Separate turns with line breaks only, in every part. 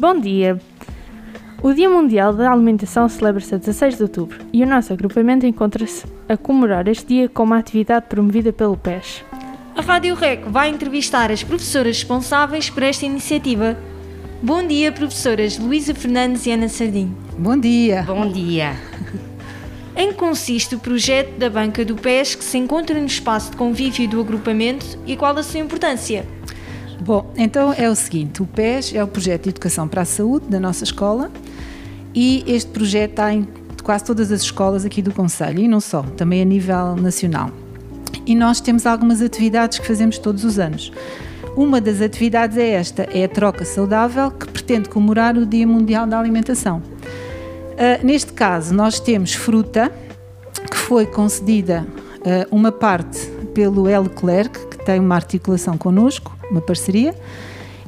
Bom dia! O Dia Mundial da Alimentação celebra-se a 16 de outubro e o nosso agrupamento encontra-se a comemorar este dia com uma atividade promovida pelo PES.
A Rádio REC vai entrevistar as professoras responsáveis por esta iniciativa. Bom dia, professoras Luísa Fernandes e Ana Sardim.
Bom dia.
Bom dia.
Em que consiste o projeto da Banca do PES que se encontra no espaço de convívio do agrupamento e qual a sua importância?
Bom, então é o seguinte: o PES é o projeto de educação para a saúde da nossa escola e este projeto está em quase todas as escolas aqui do Conselho e não só, também a nível nacional. E nós temos algumas atividades que fazemos todos os anos. Uma das atividades é esta, é a troca saudável que pretende comemorar o Dia Mundial da Alimentação. Uh, neste caso, nós temos fruta que foi concedida uh, uma parte pelo. Clerc, que tem uma articulação connosco, uma parceria,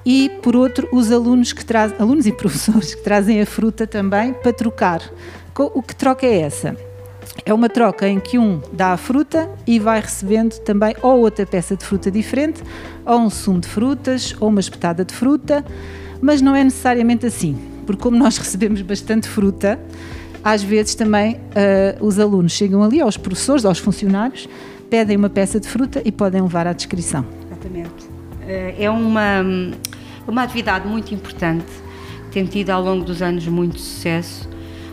e por outro os alunos que trazem, alunos e professores que trazem a fruta também para trocar. O que troca é essa? É uma troca em que um dá a fruta e vai recebendo também ou outra peça de fruta diferente, ou um sumo de frutas, ou uma espetada de fruta, mas não é necessariamente assim, porque como nós recebemos bastante fruta, às vezes também uh, os alunos chegam ali, aos professores, aos funcionários, pedem uma peça de fruta e podem levar à descrição.
Exatamente. Eh, é uma, uma atividade muito importante, tem tido ao longo dos anos muito sucesso,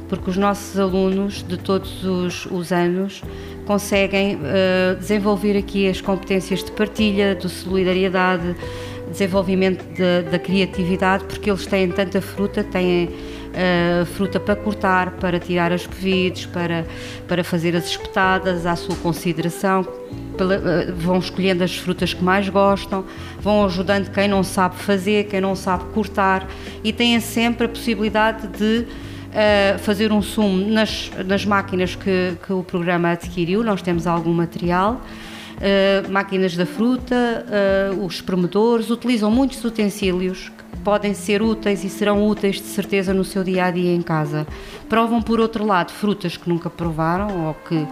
porque os nossos alunos de todos os, os anos conseguem uh, desenvolver aqui as competências de partilha, de solidariedade, desenvolvimento de, da criatividade, porque eles têm tanta fruta, têm uh, fruta para cortar, para tirar as covides, para, para fazer as espetadas à sua consideração, pela, uh, vão escolhendo as frutas que mais gostam, vão ajudando quem não sabe fazer, quem não sabe cortar e têm sempre a possibilidade de Uh, fazer um sumo nas, nas máquinas que, que o programa adquiriu, nós temos algum material, uh, máquinas da fruta, uh, os espremedores, utilizam muitos utensílios podem ser úteis e serão úteis de certeza no seu dia a dia em casa. Provam, por outro lado, frutas que nunca provaram ou que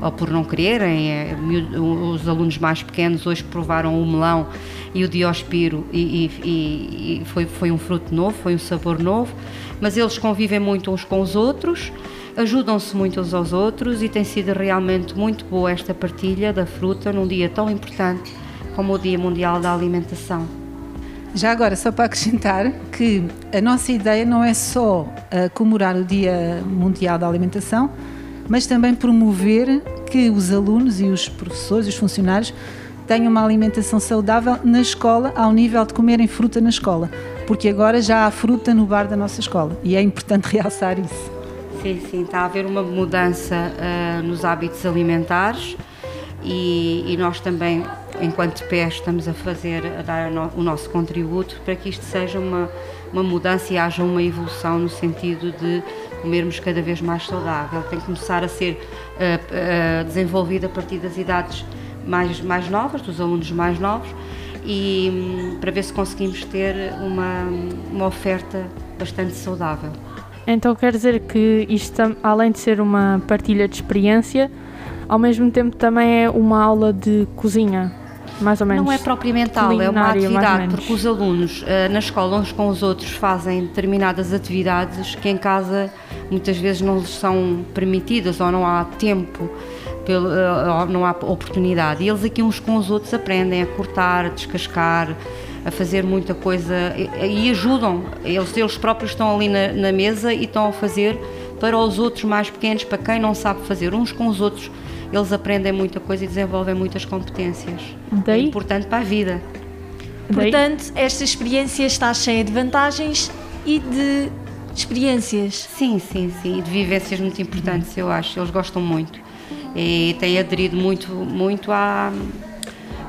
ou por não quererem. É, os alunos mais pequenos hoje provaram o melão e o diospiro e, e, e foi, foi um fruto novo, foi um sabor novo, mas eles convivem muito uns com os outros ajudam-se muito uns aos outros e tem sido realmente muito boa esta partilha da fruta num dia tão importante como o Dia Mundial da Alimentação.
Já agora, só para acrescentar que a nossa ideia não é só uh, comemorar o Dia Mundial da Alimentação, mas também promover que os alunos e os professores os funcionários tenham uma alimentação saudável na escola, ao nível de comerem fruta na escola, porque agora já há fruta no bar da nossa escola e é importante realçar isso.
Sim, sim, está a haver uma mudança uh, nos hábitos alimentares e, e nós também enquanto pé estamos a fazer, a dar o nosso contributo para que isto seja uma, uma mudança e haja uma evolução no sentido de comermos cada vez mais saudável. Tem que começar a ser uh, uh, desenvolvido a partir das idades mais, mais novas, dos alunos mais novos, e um, para ver se conseguimos ter uma, uma oferta bastante saudável.
Então quer dizer que isto, além de ser uma partilha de experiência, ao mesmo tempo também é uma aula de cozinha? mais ou menos.
Não é propriamente aula, é uma atividade, porque os alunos uh, na escola uns com os outros fazem determinadas atividades que em casa muitas vezes não lhes são permitidas ou não há tempo. Pelo, uh, não há oportunidade. E eles aqui uns com os outros aprendem a cortar, a descascar, a fazer muita coisa e, e ajudam. Eles, eles próprios estão ali na, na mesa e estão a fazer para os outros mais pequenos, para quem não sabe fazer, uns com os outros eles aprendem muita coisa e desenvolvem muitas competências. Daí? É importante para a vida.
Daí? Portanto, esta experiência está cheia de vantagens e de experiências.
Sim, sim, sim, e de vivências muito importantes, eu acho. Eles gostam muito e têm aderido muito, muito à,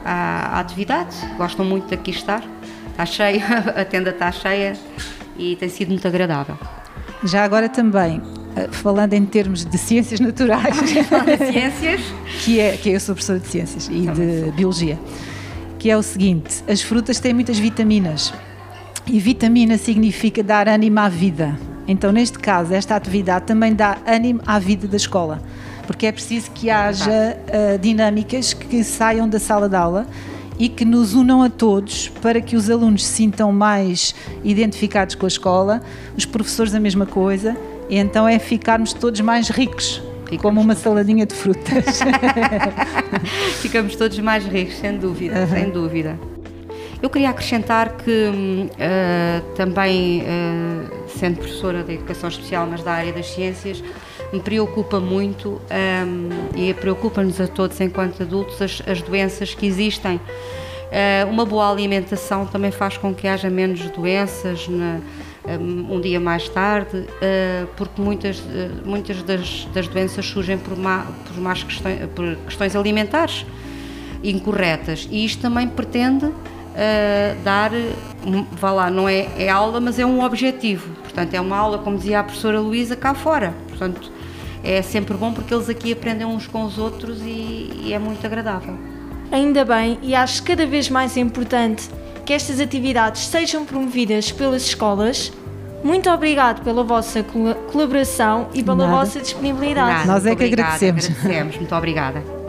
à, à atividade. Gostam muito de aqui estar. Está cheia, a tenda está cheia e tem sido muito agradável.
Já agora também, eh, falando em termos de ciências naturais,
ciências,
que é que eu sou professora de ciências e de biologia, que é o seguinte: as frutas têm muitas vitaminas e vitamina significa dar ânimo à vida. Então, neste caso, esta atividade também dá ânimo à vida da escola, porque é preciso que haja uh, dinâmicas que saiam da sala de aula e que nos unam a todos para que os alunos se sintam mais identificados com a escola, os professores a mesma coisa, e então é ficarmos todos mais ricos. Ficamos como uma saladinha de frutas.
Ficamos todos mais ricos, sem dúvida, uhum. sem dúvida. Eu queria acrescentar que uh, também, uh, sendo professora de Educação Especial, mas da área das ciências, me preocupa muito um, e preocupa-nos a todos enquanto adultos as, as doenças que existem. Uh, uma boa alimentação também faz com que haja menos doenças na, um, um dia mais tarde, uh, porque muitas, uh, muitas das, das, doenças surgem por, má, por, más questões, por questões alimentares incorretas. E isto também pretende dar, vá lá, não é, é aula, mas é um objetivo. Portanto, é uma aula, como dizia a professora Luísa, cá fora. Portanto, é sempre bom porque eles aqui aprendem uns com os outros e, e é muito agradável.
Ainda bem, e acho cada vez mais importante que estas atividades sejam promovidas pelas escolas. Muito obrigado pela vossa colaboração e pela Nada. vossa disponibilidade.
Nada, Nós é que obrigada, agradecemos.
agradecemos. Muito obrigada.